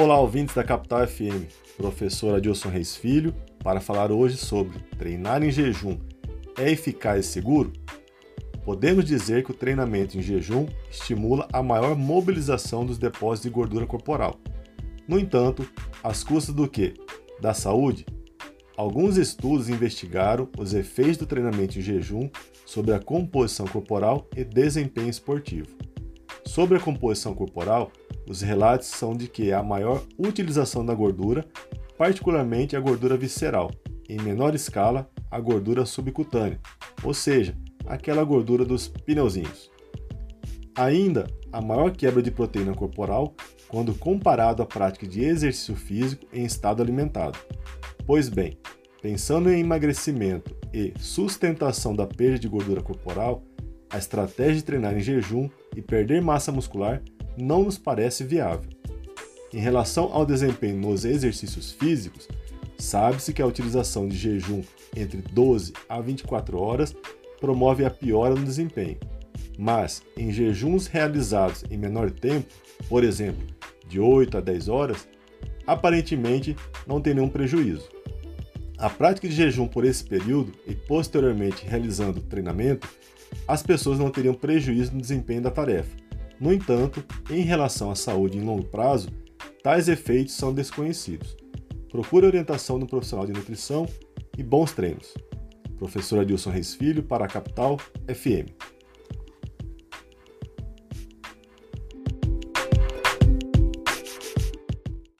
Olá, ouvintes da Capital FM, professor Adilson Reis Filho, para falar hoje sobre treinar em jejum é eficaz e seguro? Podemos dizer que o treinamento em jejum estimula a maior mobilização dos depósitos de gordura corporal. No entanto, às custas do que? Da saúde? Alguns estudos investigaram os efeitos do treinamento em jejum sobre a composição corporal e desempenho esportivo. Sobre a composição corporal, os relatos são de que há maior utilização da gordura, particularmente a gordura visceral, em menor escala a gordura subcutânea, ou seja, aquela gordura dos pneuzinhos. Ainda, a maior quebra de proteína corporal quando comparado à prática de exercício físico em estado alimentado. Pois bem, pensando em emagrecimento e sustentação da perda de gordura corporal, a estratégia de treinar em jejum e perder massa muscular não nos parece viável. Em relação ao desempenho nos exercícios físicos, sabe-se que a utilização de jejum entre 12 a 24 horas promove a piora no desempenho. Mas em jejuns realizados em menor tempo, por exemplo, de 8 a 10 horas, aparentemente não tem nenhum prejuízo. A prática de jejum por esse período e posteriormente realizando treinamento, as pessoas não teriam prejuízo no desempenho da tarefa. No entanto, em relação à saúde em longo prazo, tais efeitos são desconhecidos. Procure orientação do profissional de nutrição e bons treinos. Professor Adilson Reis Filho para a Capital FM.